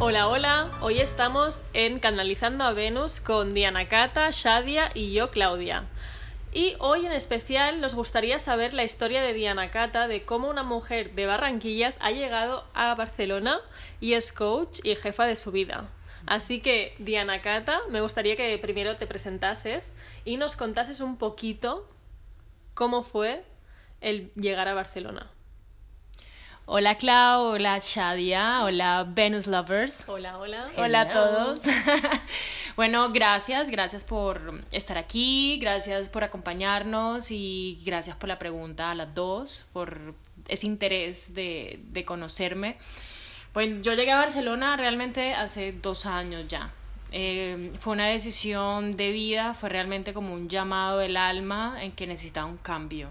Hola, hola. Hoy estamos en Canalizando a Venus con Diana Cata, Shadia y yo Claudia. Y hoy en especial nos gustaría saber la historia de Diana Cata, de cómo una mujer de Barranquillas ha llegado a Barcelona y es coach y jefa de su vida. Así que, Diana Cata, me gustaría que primero te presentases y nos contases un poquito cómo fue el llegar a Barcelona. Hola Clau, hola Shadia, hola Venus Lovers. Hola, hola. Hola a todos. bueno, gracias, gracias por estar aquí, gracias por acompañarnos y gracias por la pregunta a las dos, por ese interés de, de conocerme. Pues yo llegué a Barcelona realmente hace dos años ya. Eh, fue una decisión de vida, fue realmente como un llamado del alma en que necesitaba un cambio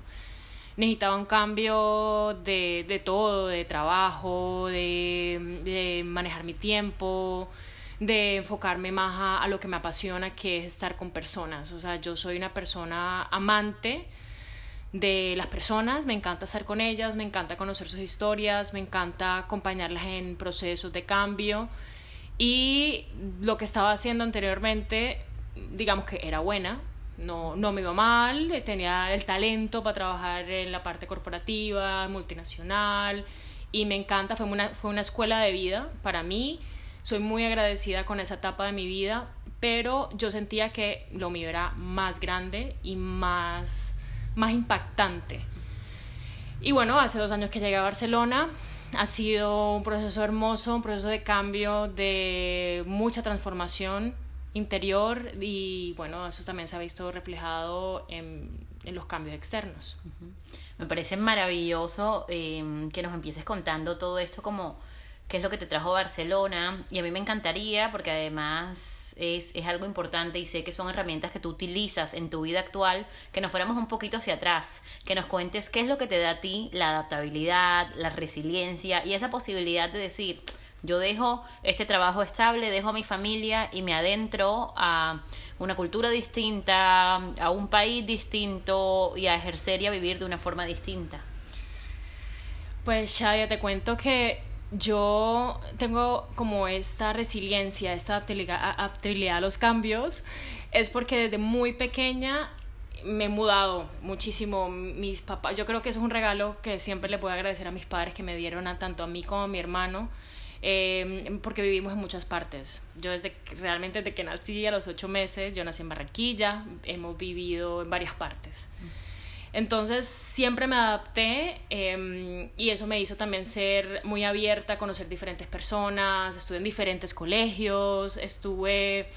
necesitaba un cambio de, de todo, de trabajo, de, de manejar mi tiempo, de enfocarme más a, a lo que me apasiona, que es estar con personas. O sea, yo soy una persona amante de las personas, me encanta estar con ellas, me encanta conocer sus historias, me encanta acompañarlas en procesos de cambio y lo que estaba haciendo anteriormente, digamos que era buena, no, no me iba mal, tenía el talento para trabajar en la parte corporativa, multinacional y me encanta, fue una, fue una escuela de vida para mí, soy muy agradecida con esa etapa de mi vida, pero yo sentía que lo mío era más grande y más, más impactante. Y bueno, hace dos años que llegué a Barcelona, ha sido un proceso hermoso, un proceso de cambio, de mucha transformación interior y bueno, eso también se ha visto reflejado en, en los cambios externos. Me parece maravilloso eh, que nos empieces contando todo esto como qué es lo que te trajo Barcelona y a mí me encantaría porque además es, es algo importante y sé que son herramientas que tú utilizas en tu vida actual, que nos fuéramos un poquito hacia atrás, que nos cuentes qué es lo que te da a ti la adaptabilidad, la resiliencia y esa posibilidad de decir, yo dejo este trabajo estable, dejo a mi familia y me adentro a una cultura distinta, a un país distinto y a ejercer y a vivir de una forma distinta. Pues Shadia, te cuento que yo tengo como esta resiliencia, esta adaptabilidad a los cambios, es porque desde muy pequeña me he mudado muchísimo. Mis papás, yo creo que eso es un regalo que siempre le puedo agradecer a mis padres que me dieron a tanto a mí como a mi hermano. Eh, porque vivimos en muchas partes. Yo desde que- realmente desde que nací a los ocho meses, yo nací en Barranquilla, hemos vivido en varias partes. Entonces siempre me adapté eh, y eso me hizo también ser muy abierta a conocer diferentes personas, estuve en diferentes colegios, estuve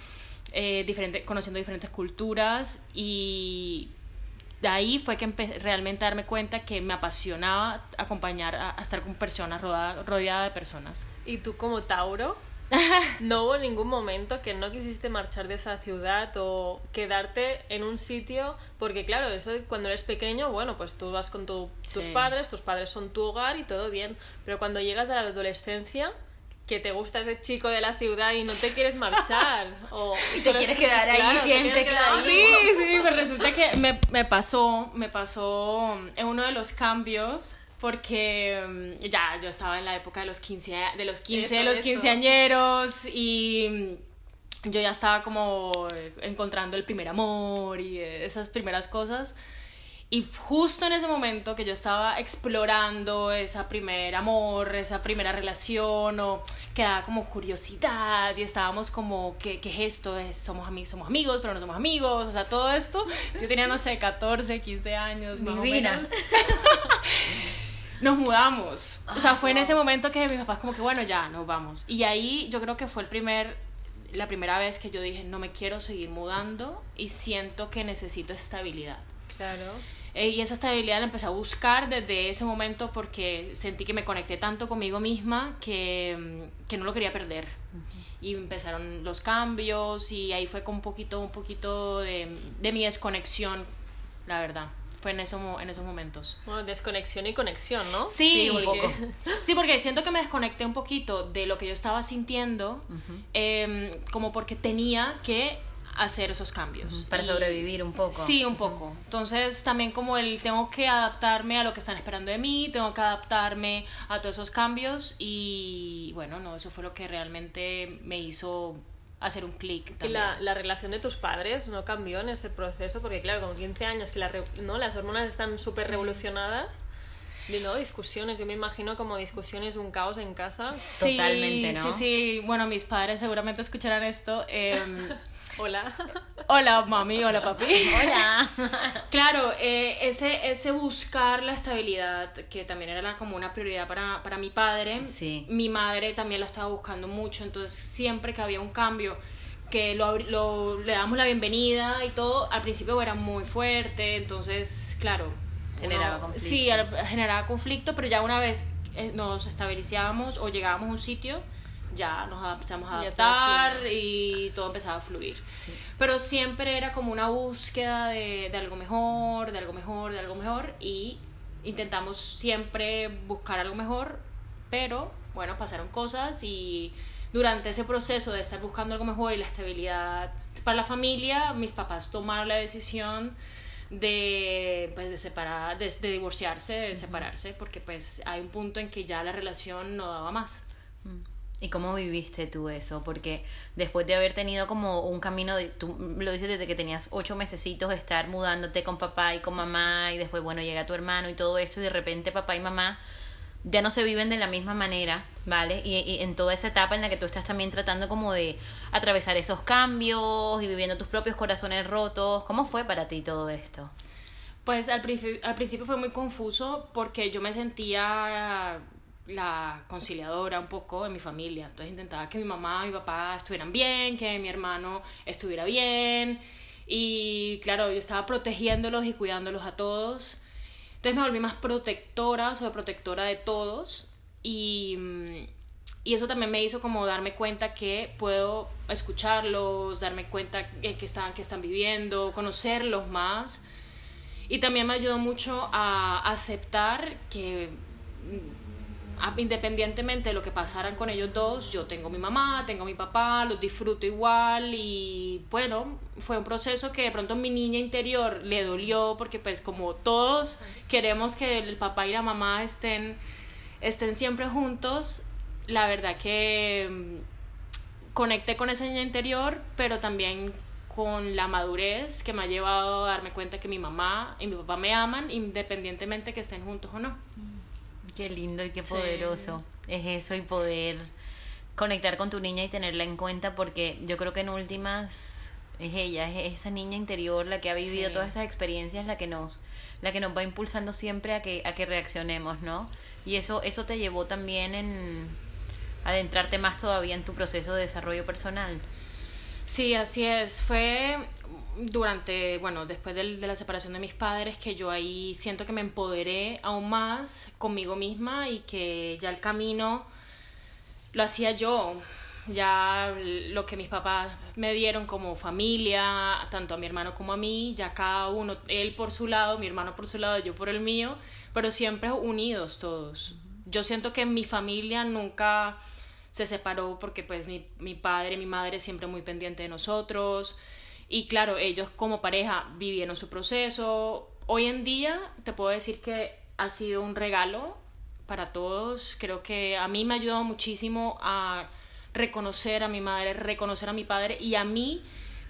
eh, diferente, conociendo diferentes culturas y de ahí fue que empecé realmente a darme cuenta que me apasionaba acompañar a, a estar con personas, rodeada, rodeada de personas. ¿Y tú como Tauro? ¿No hubo ningún momento que no quisiste marchar de esa ciudad o quedarte en un sitio? Porque claro, eso cuando eres pequeño, bueno, pues tú vas con tu- tus Sí. padres, tus padres son tu hogar y todo bien. Pero cuando llegas a la adolescencia, que te gusta ese chico de la ciudad y no te quieres marchar. o, Y se quiere quedar ahí Claro, te siempre, quieres claro. ahí. Sí, sí, pero resulta que me, me pasó, me pasó en uno de los cambios porque mm, ya yo estaba en la época de los 15, a- de los 15, Eso, de los eso. quinceañeros y mm, yo ya estaba como encontrando el primer amor y esas primeras cosas. Y justo en ese momento que yo estaba explorando esa primer amor, esa primera relación, o que daba como curiosidad, y estábamos como, ¿qué, qué es esto? Es- Somos, ami- somos amigos, pero no somos amigos, o sea, todo esto. Yo tenía, no sé, 14, 15 años, más Divina. o menos. Nos mudamos. O sea, Ah, fue en wow. ese momento que mis papás como que, bueno, ya, nos vamos. Y ahí yo creo que fue el primer, la primera vez que yo dije, no me quiero seguir mudando y siento que necesito estabilidad. Claro. Eh, y esa estabilidad la empecé a buscar desde ese momento porque sentí que me conecté tanto conmigo misma que, mm, que no lo quería perder. Y empezaron los cambios y ahí fue con un poquito, un poquito de, de mi desconexión, la verdad. Fue en, eso, en esos momentos. Bueno, desconexión y conexión, ¿no? Sí, un poco. Sí, porque siento que me desconecté un poquito de lo que yo estaba sintiendo, em, como porque tenía que hacer esos cambios. Para sobrevivir un poco. Sí, un poco. Entonces también como el tengo que adaptarme a lo que están esperando de mí, tengo que adaptarme a todos esos cambios y bueno, no, eso fue lo que realmente me hizo hacer un clic. ¿Y la, la, relación de tus padres no cambió en ese proceso? Porque claro, con 15 años que la, ¿no? las hormonas están súper revolucionadas. Y no, discusiones, yo me imagino como discusiones, un caos en casa. Totalmente, ¿no? Sí, sí, bueno, mis padres seguramente escucharán esto. Em, Hola. Hola, mami, hola, papi. Hola. claro, eh, ese, ese buscar la estabilidad, que también era como una prioridad para, para mi padre, sí. mi madre también la estaba buscando mucho, entonces siempre que había un cambio, que lo, lo, le damos la bienvenida y todo, al principio era muy fuerte, entonces, claro. Generaba conflicto. Sí, generaba conflicto, pero ya una vez eh, nos estabilizábamos o llegábamos a un sitio, ya nos empezamos a adaptar y todo empezaba a fluir. Pero siempre era como una búsqueda de, de, algo mejor, de algo mejor, de algo mejor y intentamos siempre buscar algo mejor, pero bueno, pasaron cosas y durante ese proceso de estar buscando algo mejor y la estabilidad para la familia, mis papás tomaron la decisión de pues de separar de, de divorciarse de separarse porque pues hay un punto en que ya la relación no daba más mm. ¿Y cómo viviste tú eso? Porque después de haber tenido como un camino, de, tú lo dices desde que tenías ocho mesecitos de estar mudándote con papá y con mamá y después, bueno, llega tu hermano y todo esto y de repente papá y mamá ya no se viven de la misma manera, ¿vale? Y, y, en toda esa etapa en la que tú estás también tratando como de atravesar esos cambios y viviendo tus propios corazones rotos, ¿cómo fue para ti todo esto? Pues al, al principio fue muy confuso porque yo me sentía la conciliadora un poco de mi familia. Entonces intentaba que mi mamá y mi papá estuvieran bien, que mi hermano estuviera bien. Y claro, yo estaba protegiéndolos y cuidándolos a todos. Entonces me volví más protectora, protectora de todos. Y, y eso también me hizo como darme cuenta que puedo escucharlos, darme cuenta que están, que están viviendo, conocerlos más. Y también me ayudó mucho a aceptar que independientemente de lo que pasaran con ellos dos, yo tengo mi mamá, tengo mi papá, los disfruto igual y bueno, fue un proceso que de pronto mi niña interior le dolió porque pues como todos queremos que el papá y la mamá estén, estén siempre juntos, la verdad que mm, conecté con esa niña interior, pero también con la madurez que me ha llevado a darme cuenta que mi mamá y mi papá me aman independientemente que estén juntos o no. Qué lindo y qué poderoso es eso y poder conectar con tu niña y tenerla en cuenta porque yo creo que en últimas es ella, es esa niña interior la que ha vivido todas esas experiencias la que nos la que nos va impulsando siempre a que a que reaccionemos, ¿no? Y eso eso te llevó también en adentrarte más todavía en tu proceso de desarrollo personal. Sí, así es. Fue durante, bueno, después de, la separación de mis padres, que yo ahí siento que me empoderé aún más conmigo misma y que ya el camino lo hacía yo. Ya lo que mis papás me dieron como familia, tanto a mi hermano como a mí, ya cada uno, él por su lado, mi hermano por su lado, yo por el mío, pero siempre unidos todos. Yo siento que mi familia nunca se separó porque pues mi, mi padre, mi madre siempre muy pendiente de nosotros y claro, ellos como pareja vivieron su proceso. Hoy en día te puedo decir que ha sido un regalo para todos. Creo que a mí me ha ayudado muchísimo a reconocer a mi madre, reconocer a mi padre y a mí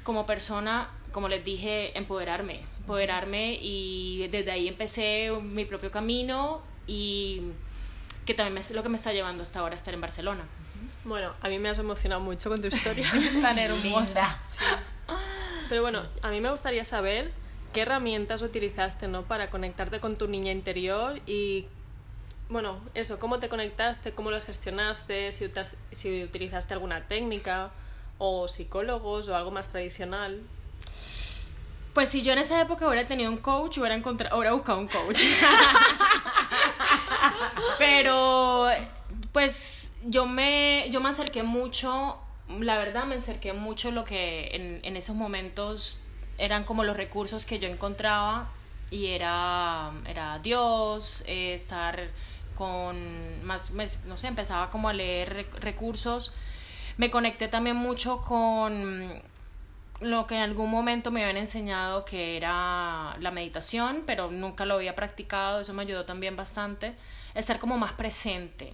como persona, como les dije, empoderarme, empoderarme y desde ahí empecé mi propio camino y que también es lo que me está llevando hasta ahora a estar en Barcelona. Bueno, a mí me has emocionado mucho con tu historia. Tan hermosa. Pero bueno, a mí me gustaría saber qué herramientas utilizaste ¿no? para conectarte con tu niña interior y, bueno, eso, cómo te conectaste, cómo lo gestionaste, si, si utilizaste alguna técnica o psicólogos o algo más tradicional. Pues si yo en esa época hubiera tenido un coach, hubiera, encontrado, hubiera buscado un coach. Pero, pues yo me, yo me acerqué mucho, la verdad me acerqué mucho lo que en, esos momentos eran como los recursos que yo encontraba y era, era Dios, eh, estar con más, no sé, empezaba como a leer recursos. Me conecté también mucho con lo que en algún momento me habían enseñado que era la meditación, pero nunca lo había practicado, eso me ayudó también bastante, estar como más presente.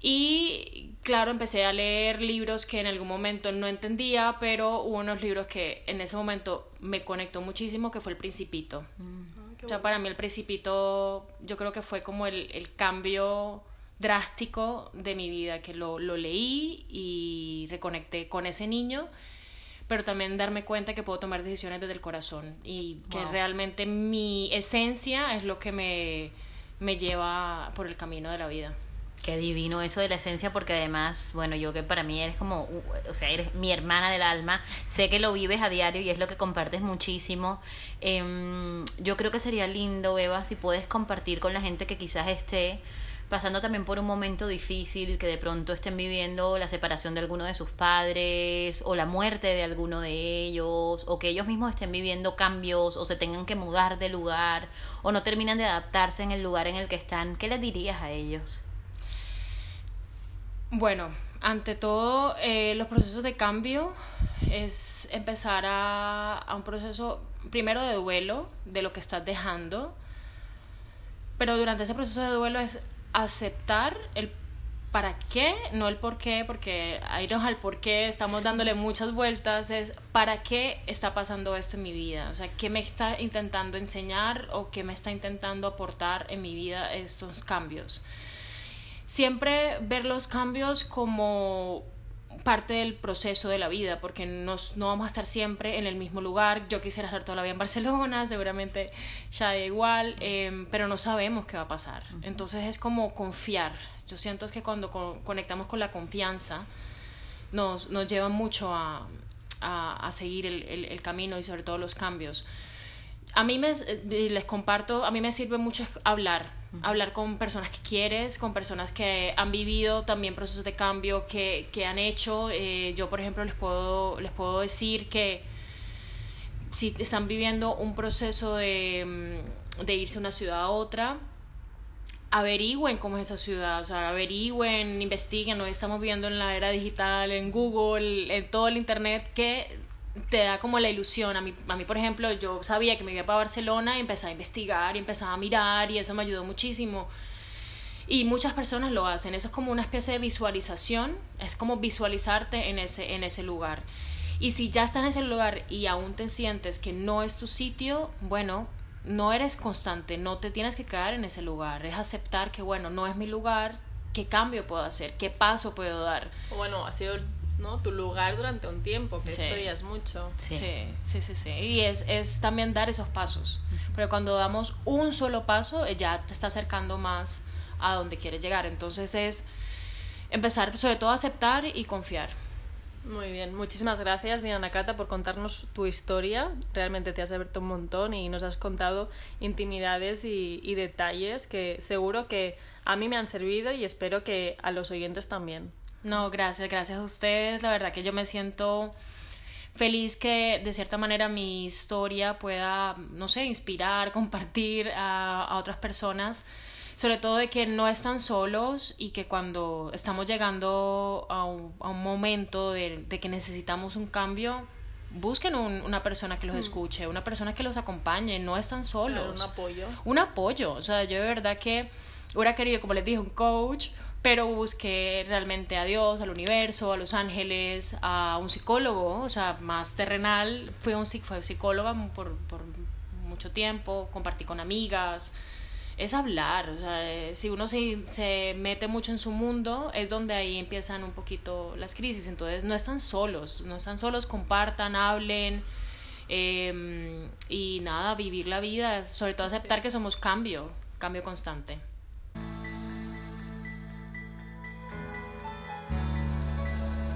Y claro, empecé a leer libros que en algún momento no entendía, pero hubo unos libros que en ese momento me conectó muchísimo, que fue El Principito. Mm. o sea, para mí El Principito yo creo que fue como el, el cambio drástico de mi vida, que lo, lo leí y reconecté con ese niño pero también darme cuenta que puedo tomar decisiones desde el corazón y que realmente mi esencia es lo que me, me lleva por el camino de la vida. Qué divino eso de la esencia, porque además, bueno, yo que para mí eres como, o sea, eres mi hermana del alma, sé que lo vives a diario y es lo que compartes muchísimo. Em, yo creo que sería lindo, Eva, si puedes compartir con la gente que quizás esté pasando también por un momento difícil, que de pronto estén viviendo la separación de alguno de sus padres o la muerte de alguno de ellos, o que ellos mismos estén viviendo cambios o se tengan que mudar de lugar o no terminan de adaptarse en el lugar en el que están, ¿qué les dirías a ellos? Bueno, ante todo, eh, los procesos de cambio es empezar a, a un proceso primero de duelo de lo que estás dejando, pero durante ese proceso de duelo es aceptar el para qué, no el por qué, porque a irnos al por qué estamos dándole muchas vueltas, es para qué está pasando esto en mi vida, o sea, qué me está intentando enseñar o qué me está intentando aportar en mi vida estos cambios. Siempre ver los cambios como parte del proceso de la vida, porque nos, no vamos a estar siempre en el mismo lugar. Yo quisiera estar toda la vida en Barcelona, seguramente ya igual, em, pero no sabemos qué va a pasar. Entonces es como confiar. Yo siento que cuando conectamos con la confianza, nos, nos lleva mucho a, a, seguir el, el, camino y sobre todo los cambios. A mí me, eh, les comparto, a mí me sirve mucho hablar hablar con personas que quieres, con personas que han vivido también procesos de cambio que, que han hecho. Eh, yo, por ejemplo, les puedo, les puedo decir que si están viviendo un proceso de, mm, de irse de una ciudad a otra, averigüen cómo es esa ciudad, o sea, averigüen, investiguen, hoy estamos viendo en la era digital, en Google, en todo el Internet, que te da como la ilusión. A mí, a mí, por ejemplo, yo sabía que me iba para Barcelona y empecé a investigar y empezaba a mirar y eso me ayudó muchísimo. Y muchas personas lo hacen. Eso es como una especie de visualización. Es como visualizarte en ese, en ese lugar. Y si ya estás en ese lugar y aún te sientes que no es tu sitio, bueno, no eres constante, no te tienes que quedar en ese lugar. Es aceptar que, bueno, no es mi lugar, qué cambio puedo hacer, qué paso puedo dar. Bueno, ha sido ¿no? tu lugar durante un tiempo, que esto ya es mucho. Sí, sí, sí, sí. Y es, es también dar esos pasos. Pero cuando damos un solo paso, eh, ya te está acercando más a donde quieres llegar. Entonces es empezar sobre todo a aceptar y confiar. Muy bien, muchísimas gracias Diana Cata por contarnos tu historia. Realmente te has abierto un montón y nos has contado intimidades y, y detalles que seguro que a mí me han servido y espero que a los oyentes también. No, gracias, gracias a ustedes. La verdad que yo me siento feliz que de cierta manera mi historia pueda, no sé, inspirar, compartir a, otras personas, sobre todo de que no están solos y que cuando estamos llegando a un, momento de, que necesitamos un cambio, busquen una persona que los mm. escuche, una persona que los acompañe, no están solos. un apoyo. Un apoyo, o sea, yo de verdad que hubiera querido, como les dije, un coach, pero busqué realmente a Dios, al universo, a los ángeles, a un psicólogo, o sea, más terrenal. Fui, un, fui psicóloga por, por mucho tiempo, compartí con amigas. Es hablar, o sea, eh, si uno se, se mete mucho en su mundo, es donde ahí empiezan un poquito las crisis. Entonces, no están solos, no están solos, compartan, hablen. Em, y nada, vivir la vida, sobre todo aceptar que somos cambio, cambio constante.